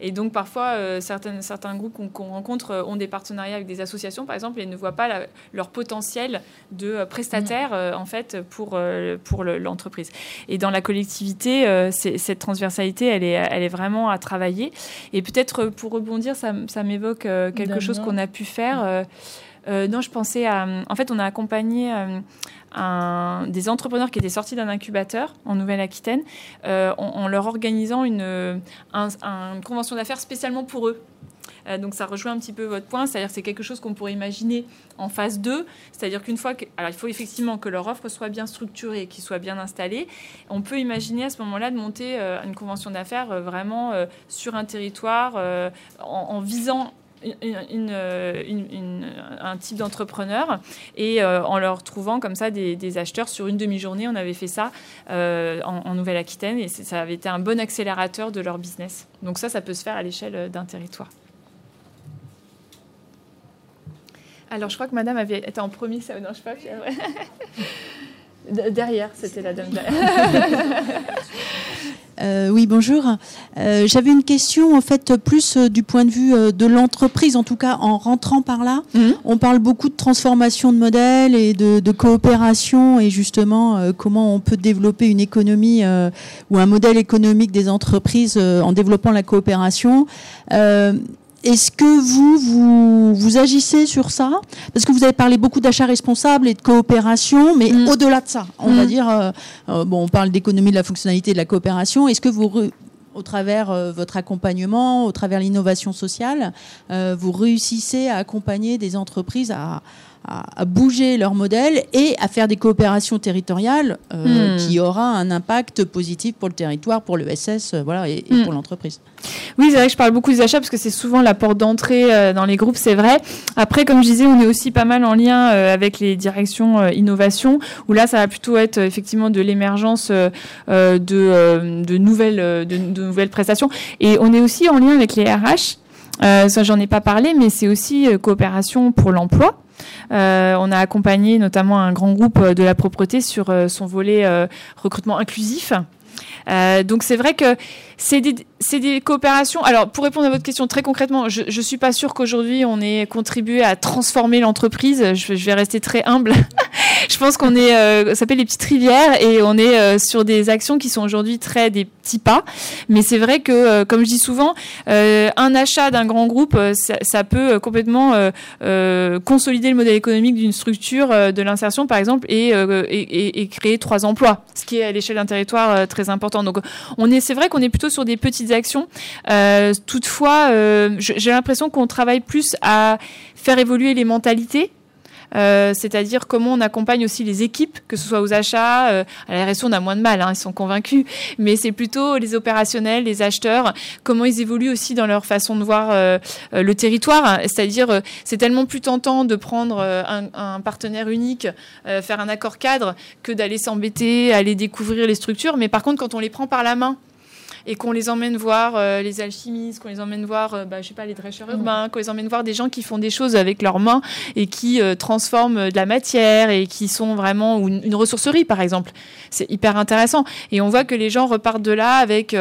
Et donc parfois, euh, certains, certains groupes qu'on rencontre euh, ont des partenariats avec des associations, par exemple, et ne voient pas leur potentiel de euh, prestataire en fait pour, pour l'entreprise. Et dans la collectivité, cette transversalité, elle est, elle est vraiment à travailler. Et peut-être pour rebondir, ça, ça m'évoque quelque chose qu'on a pu faire. Non, je pensais à. En fait, on a accompagné des entrepreneurs qui étaient sortis d'un incubateur en Nouvelle-Aquitaine euh, en, leur organisant une, convention d'affaires spécialement pour eux. Euh, donc ça rejoint un petit peu votre point, c'est-à-dire c'est quelque chose qu'on pourrait imaginer en phase 2, c'est-à-dire qu'une fois que... Alors il faut effectivement que leur offre soit bien structurée, qu'ils soit bien installée. On peut imaginer à ce moment-là de monter euh, une convention d'affaires vraiment sur un territoire en, visant euh, un type d'entrepreneur et euh, en leur trouvant comme ça des, acheteurs sur une demi-journée. On avait fait ça euh, en, Nouvelle-Aquitaine et ça avait été un bon accélérateur de leur business. Donc ça, ça peut se faire à l'échelle d'un territoire. Alors, je crois que madame avait été en premier. Ça, non, je sais pas. Derrière, c'était la dame. Euh, oui, bonjour. Euh, j'avais une question en fait plus euh, du point de vue de l'entreprise, en tout cas en rentrant par là. Mhm. On parle beaucoup de transformation de modèles et de, de coopération et justement comment on peut développer une économie ou un modèle économique des entreprises en développant la coopération. Est-ce que vous, vous, vous agissez sur ça? Parce que vous avez parlé beaucoup d'achats responsables et de coopération, mais mm. au-delà de ça, on va mm. dire, euh, euh, bon, on parle d'économie de la fonctionnalité de la coopération. Est-ce que vous, au travers euh, votre accompagnement, au travers l'innovation sociale, vous réussissez à accompagner des entreprises à, à, bouger leur modèle et à faire des coopérations territoriales euh, hmm. qui aura un impact positif pour le territoire, pour le SS, euh, voilà, et, hmm. pour l'entreprise. Oui, c'est vrai que je parle beaucoup des achats parce que c'est souvent la porte d'entrée euh, dans les groupes, c'est vrai. Après, comme je disais, on est aussi pas mal en lien euh, avec les directions innovation, où là, ça va plutôt être effectivement de l'émergence de, de, nouvelles, de, de, nouvelles prestations. Et on est aussi en lien avec les RH. ça, j'en ai pas parlé, mais c'est aussi coopération pour l'emploi. Euh, on a accompagné notamment un grand groupe de la propreté sur son volet recrutement inclusif. Euh, donc c'est vrai que c'est des, coopérations. Alors pour répondre à votre question très concrètement, je ne suis pas sûre qu'aujourd'hui on ait contribué à transformer l'entreprise. Je, vais rester très humble. je pense qu'on est, euh, ça s'appelle les petites rivières et on est euh, sur des actions qui sont aujourd'hui très des petits pas. Mais c'est vrai que, euh, comme je dis souvent, un achat d'un grand groupe, ça, peut complètement consolider le modèle économique d'une structure de l'insertion, par exemple, et, et, et, créer trois emplois, ce qui est à l'échelle d'un territoire très important. Donc, on est, c'est vrai qu'on est plutôt sur des petites actions. toutefois, j'ai l'impression qu'on travaille plus à faire évoluer les mentalités euh, c'est-à-dire comment on accompagne aussi les équipes, que ce soit aux achats, euh, à la RSE on a moins de mal, hein, ils sont convaincus, mais c'est plutôt les opérationnels, les acheteurs, comment ils évoluent aussi dans leur façon de voir euh, le territoire, c'est-à-dire c'est tellement plus tentant de prendre un, partenaire unique, faire un accord cadre, que d'aller s'embêter, aller découvrir les structures, mais par contre quand on les prend par la main, et qu'on les emmène voir euh, les alchimistes, qu'on les emmène voir, euh, bah, je sais pas, les dresseurs mmh. urbains, qu'on les emmène voir des gens qui font des choses avec leurs mains et qui euh, transforment de la matière et qui sont vraiment une, une ressourcerie par exemple. C'est hyper intéressant et on voit que les gens repartent de là avec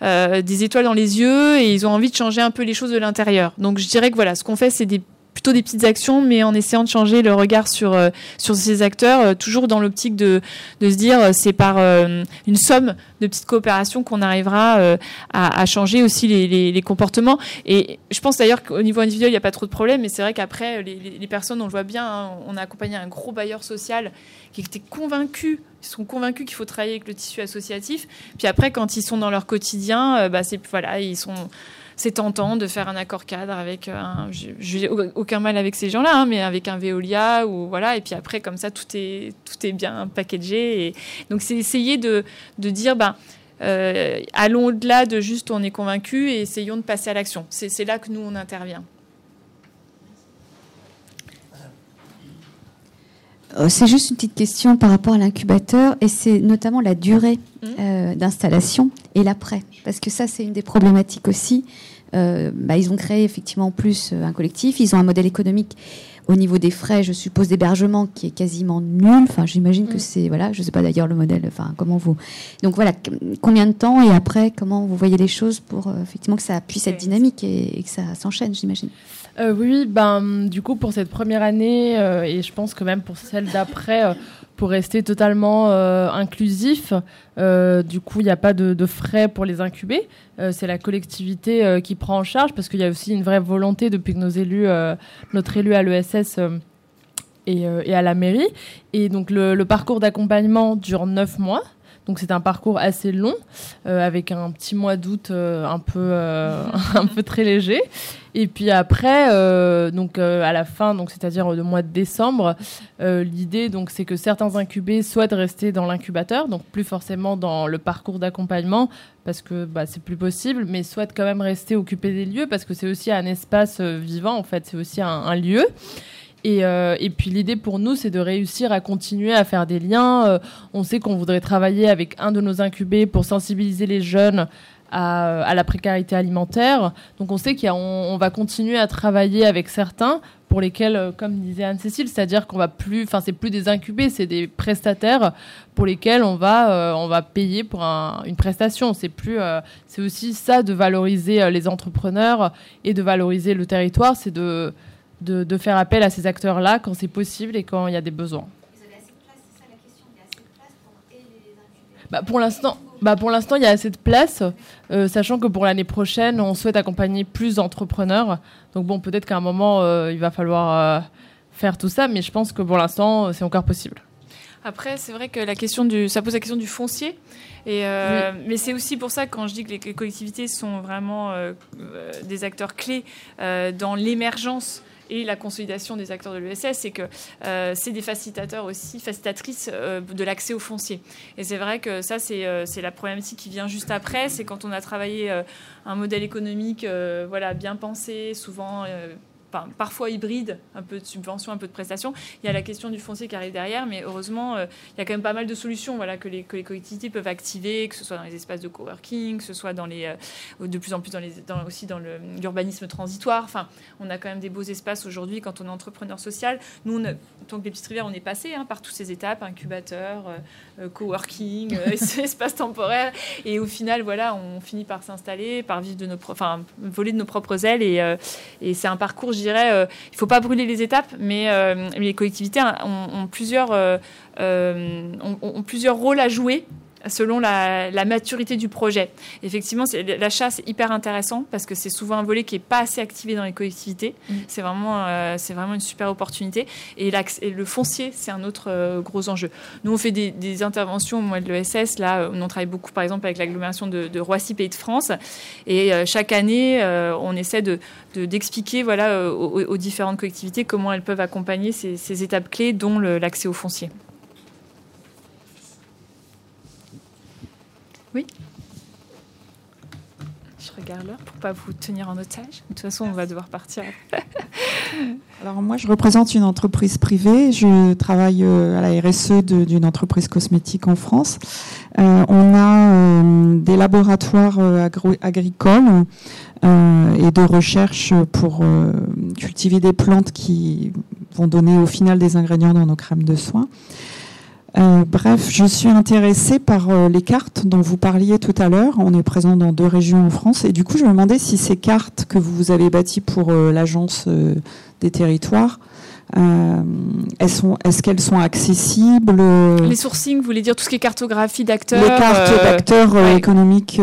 des étoiles dans les yeux et ils ont envie de changer un peu les choses de l'intérieur. Donc je dirais que voilà, ce qu'on fait, c'est des plutôt des petites actions, mais en essayant de changer le regard sur euh, sur ces acteurs, euh, toujours dans l'optique de de se dire euh, c'est par une somme de petites coopérations qu'on arrivera à, changer aussi les, les, les, comportements. Et je pense d'ailleurs qu'au niveau individuel, il n'y a pas trop de problème, mais c'est vrai qu'après les, les, personnes, on le voit bien, hein, on a accompagné un gros bailleur social qui était convaincu ils sont convaincus qu'il faut travailler avec le tissu associatif. Puis après, quand ils sont dans leur quotidien, bah c'est voilà, ils sont c'est tentant de faire un accord cadre avec un. Je n'ai aucun mal avec ces gens-là, hein, mais avec un Veolia ou voilà. Et puis après, comme ça, tout est tout est bien packagé. Et donc c'est essayer de de dire ben. allons au-delà de juste on est convaincu et essayons de passer à l'action. C'est là que nous on intervient. C'est juste une petite question par rapport à l'incubateur et c'est notamment la durée mmh. euh, d'installation et l'après. Parce que ça, c'est une des problématiques aussi. Euh, bah, ils ont créé effectivement plus un collectif. Ils ont un modèle économique au niveau des frais, je suppose, d'hébergement qui est quasiment nul. Enfin, j'imagine que mmh. c'est voilà. Je sais pas d'ailleurs le modèle. Enfin, comment vous. Donc voilà, combien de temps et après comment vous voyez les choses pour effectivement que ça puisse être dynamique et que ça s'enchaîne, j'imagine? Euh, oui, ben, du coup, pour cette première année, euh, et je pense que même pour celle d'après, euh, pour rester totalement inclusif, du coup, il n'y a pas de, frais pour les incuber. c'est la collectivité qui prend en charge, parce qu'il y a aussi une vraie volonté depuis que nos élus, notre élu à l'ESS et, à la mairie. Et donc, le, le parcours d'accompagnement dure neuf mois. Donc c'est un parcours assez long, euh, avec un petit mois d'août euh, un peu euh, un peu très léger. Et puis après, donc à la fin, donc c'est-à-dire le mois de décembre, l'idée donc c'est que certains incubés souhaitent rester dans l'incubateur, donc plus forcément dans le parcours d'accompagnement parce que bah, c'est plus possible, mais souhaitent quand même rester occupés des lieux parce que c'est aussi un espace vivant en fait, c'est aussi un, un lieu. Et, euh, et, puis l'idée pour nous, c'est de réussir à continuer à faire des liens. Euh, on sait qu'on voudrait travailler avec un de nos incubés pour sensibiliser les jeunes à, la précarité alimentaire. Donc on sait qu'on on va continuer à travailler avec certains pour lesquels, euh, comme disait Anne-Cécile, c'est-à-dire qu'on va plus, enfin c'est plus des incubés, c'est des prestataires pour lesquels on va, on va payer pour un, une prestation. C'est plus, c'est aussi ça de valoriser les entrepreneurs et de valoriser le territoire, c'est de de, de, faire appel à ces acteurs-là quand c'est possible et quand il y a des besoins. Bah pour l'instant, bah pour l'instant, il y a assez de place, euh, sachant que pour l'année prochaine, on souhaite accompagner plus d'entrepreneurs. Donc bon, peut-être qu'à un moment, euh, il va falloir euh, faire tout ça, mais je pense que pour l'instant, c'est encore possible. Après, c'est vrai que la question du, ça pose la question du foncier. Et Mais c'est aussi pour ça que quand je dis que les collectivités sont vraiment des acteurs clés dans l'émergence et la consolidation des acteurs de l'ESS, c'est que c'est des facilitateurs aussi, facilitatrices de l'accès au foncier. Et c'est vrai que ça, c'est la problématique qui vient juste après, c'est quand on a travaillé un modèle économique voilà, bien pensé, souvent parfois hybride, un peu de subvention, un peu de prestation. Il y a la question du foncier qui arrive derrière, mais heureusement, euh, il y a quand même pas mal de solutions voilà, que, les, collectivités peuvent activer, que ce soit dans les espaces de coworking, que ce soit dans les, euh, de plus en plus dans les, aussi dans l'urbanisme transitoire. Enfin, on a quand même des beaux espaces aujourd'hui quand on est entrepreneur social. Nous, tant que des petites rivières, on est passé hein, par toutes ces étapes, incubateur, euh, coworking, espace temporaire, et au final, voilà, on finit par s'installer, par vivre de nos, voler de nos propres ailes, et, et c'est un parcours je dirais, euh, il ne faut pas brûler les étapes, mais euh, les collectivités plusieurs, euh, ont, plusieurs rôles à jouer selon la, maturité du projet. Effectivement, l'achat, c'est hyper intéressant parce que c'est souvent un volet qui n'est pas assez activé dans les collectivités. Mm. C'est vraiment, euh, c'est vraiment une super opportunité. Et, le foncier, c'est un autre euh, gros enjeu. Nous, on fait des, interventions au mois de l'ESS. Là, on travaille beaucoup, par exemple, avec l'agglomération de, Roissy, Pays de France. Et euh, chaque année, on essaie de, d'expliquer voilà, aux, différentes collectivités comment elles peuvent accompagner ces, ces étapes clés, dont l'accès au foncier. Oui Je regarde l'heure pour ne pas vous tenir en otage. De toute façon, on va devoir partir. Alors moi, je représente une entreprise privée. Je travaille euh, à la RSE d'une entreprise cosmétique en France. Euh, on a euh, des laboratoires agricoles et de recherche pour cultiver des plantes qui vont donner au final des ingrédients dans nos crèmes de soins. Euh, bref, je suis intéressée par euh, les cartes dont vous parliez tout à l'heure. On est présent dans deux régions en France et du coup, je me demandais si ces cartes que vous avez bâties pour euh, l'agence des territoires, est-ce qu'elles sont accessibles Les sourcings, vous voulez dire tout ce qui est cartographie d'acteurs Les cartes d'acteurs économiques,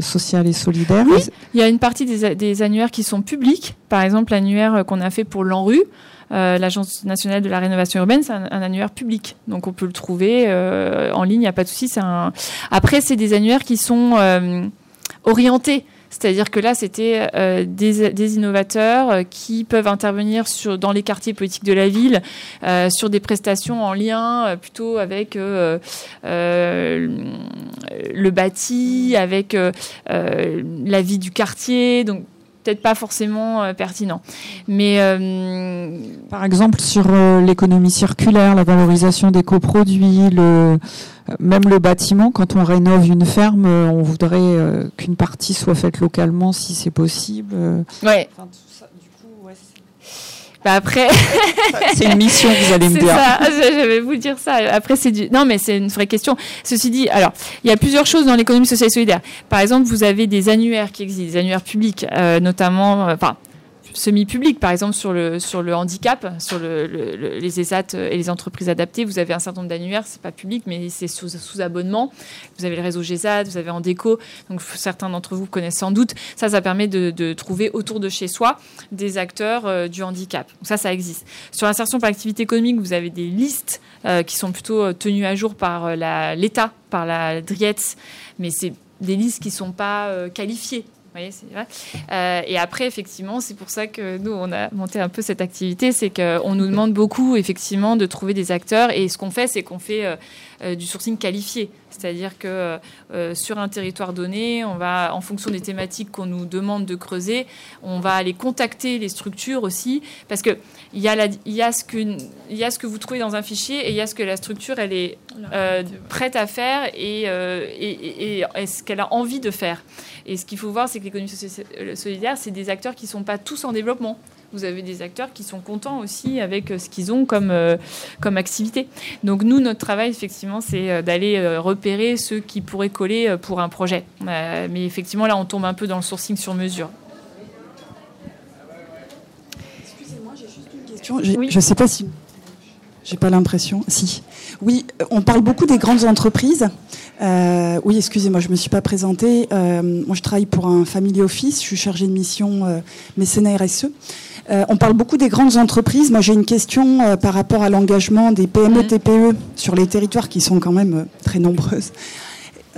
sociaux et solidaires. Oui, il y a une partie des, des annuaires qui sont publics. Par exemple, l'annuaire qu'on a fait pour l'ANRU. Euh, L'Agence nationale de la rénovation urbaine, c'est un, annuaire public. Donc on peut le trouver euh, en ligne, il n'y a pas de souci. Après, c'est des annuaires qui sont euh, orientés. C'est-à-dire que là, c'était des, innovateurs qui peuvent intervenir dans les quartiers politiques de la ville sur des prestations en lien plutôt avec le bâti, avec la vie du quartier. Donc peut-être pas forcément euh, pertinent. Mais euh, par exemple sur euh, l'économie circulaire, la valorisation des coproduits, le même le bâtiment, quand on rénove une ferme, on voudrait qu'une partie soit faite localement si c'est possible. Ouais. Bah après, c'est une mission, vous allez me dire. Ça, je vais vous dire ça. Après, c'est du... non, mais c'est une vraie question. Ceci dit, alors, il y a plusieurs choses dans l'économie sociale et solidaire. Par exemple, vous avez des annuaires qui existent, des annuaires publics, euh, notamment, euh, enfin, semi-public, par exemple sur le, handicap, sur le, les ESAT et les entreprises adaptées, vous avez un certain nombre d'annuaires, c'est pas public, mais c'est sous, sous, abonnement. Vous avez le réseau GESAT, vous avez Andeco, donc certains d'entre vous connaissent sans doute. Ça, ça permet de, de trouver autour de chez soi des acteurs euh, du handicap. Ça, ça existe. Sur l'insertion par activité économique, vous avez des listes euh, qui sont plutôt euh, tenues à jour par l'État, par la DRIETS, mais c'est des listes qui ne sont pas qualifiées euh, et après, effectivement, c'est pour ça que nous, on a monté un peu cette activité, c'est qu'on nous demande beaucoup, effectivement, de trouver des acteurs. Et ce qu'on fait, c'est qu'on fait euh, du sourcing qualifié. C'est-à-dire que sur un territoire donné, on va, en fonction des thématiques qu'on nous demande de creuser, on va aller contacter les structures aussi, parce que il y, a il, y a ce que, il y a ce que vous trouvez dans un fichier et il y a ce que la structure elle est prête à faire et, et, et ce qu'elle a envie de faire. Et ce qu'il faut voir, c'est que l'économie euh, solidaire, c'est des acteurs qui ne sont pas tous en développement. Vous avez des acteurs qui sont contents aussi avec euh, ce qu'ils ont comme, euh, comme activité. Donc nous, notre travail, effectivement, c'est d'aller repérer ceux qui pourraient coller pour un projet. mais effectivement, là, on tombe un peu dans le sourcing sur mesure. Excusez-moi, j'ai juste une question. Je ne sais pas si... J'ai pas l'impression. Si. Oui, on parle beaucoup des grandes entreprises. Euh, oui, excusez-moi, je me suis pas présentée. Euh, moi, je travaille pour un family office. Je suis chargée de mission euh, mécénat RSE. Euh, on parle beaucoup des grandes entreprises. Moi, j'ai une question euh, par rapport à l'engagement des PME, TPE sur les territoires qui sont quand même très nombreuses.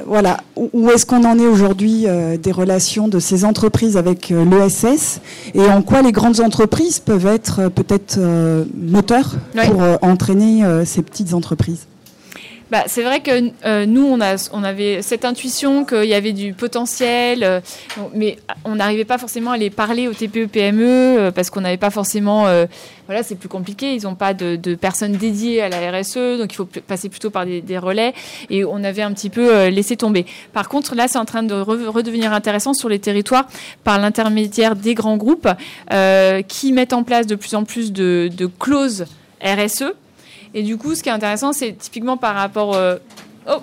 Voilà, où est-ce qu'on en est aujourd'hui des relations de ces entreprises avec l'ESS et en quoi les grandes entreprises peuvent être peut-être moteurs pour entraîner ces petites entreprises? Bah, c'est vrai que euh, nous, on, avait cette intuition qu'il y avait du potentiel, euh, mais on n'arrivait pas forcément à les parler aux TPE-PME e, euh, parce qu'on n'avait pas forcément. voilà, c'est plus compliqué. Ils n'ont pas de, personnes dédiées à la RSE, donc il faut passer plutôt par des, relais. Et on avait un petit peu laissé tomber. Par contre, là, c'est en train de redevenir intéressant sur les territoires par l'intermédiaire des grands groupes qui mettent en place de plus en plus de clauses RSE et du coup, ce qui est intéressant, c'est typiquement par rapport. Euh, oh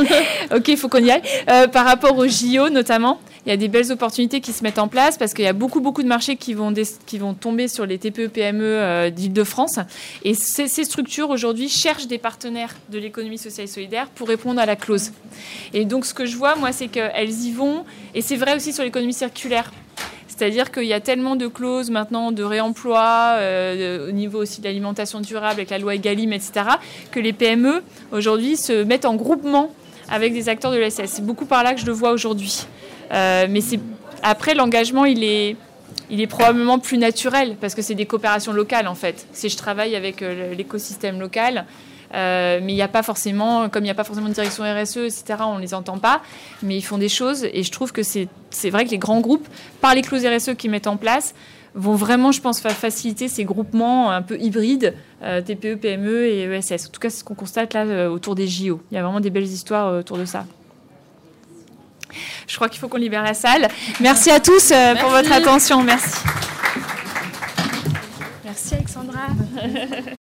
Ok, il faut qu'on y aille. Euh, par rapport au JO notamment, il y a des belles opportunités qui se mettent en place parce qu'il y a beaucoup, beaucoup de marchés qui vont, qui vont tomber sur les TPE-PME euh, d'Île-de-France. Et ces, ces structures aujourd'hui cherchent des partenaires de l'économie sociale et solidaire pour répondre à la clause. Et donc, ce que je vois, moi, c'est qu'elles y vont. Et c'est vrai aussi sur l'économie circulaire. C'est-à-dire qu'il y a tellement de clauses maintenant de réemploi, euh, au niveau aussi de l'alimentation durable avec la loi Egalim, etc., que les PME aujourd'hui se mettent en groupement avec des acteurs de l'ESS. C'est beaucoup par là que je le vois aujourd'hui. Euh, mais après l'engagement, il est, il est probablement plus naturel parce que c'est des coopérations locales en fait. C'est je travaille avec euh, l'écosystème local. Euh, mais il n'y a pas forcément, comme il n'y a pas forcément de direction RSE, etc., on ne les entend pas, mais ils font des choses. Et je trouve que c'est vrai que les grands groupes, par les clauses RSE qu'ils mettent en place, vont vraiment, je pense, faciliter ces groupements un peu hybrides, euh, TPE, PME et ESS. En tout cas, c'est ce qu'on constate là euh, autour des JO. Il y a vraiment des belles histoires autour de ça. Je crois qu'il faut qu'on libère la salle. Merci à tous pour votre attention. Merci. Merci Alexandra.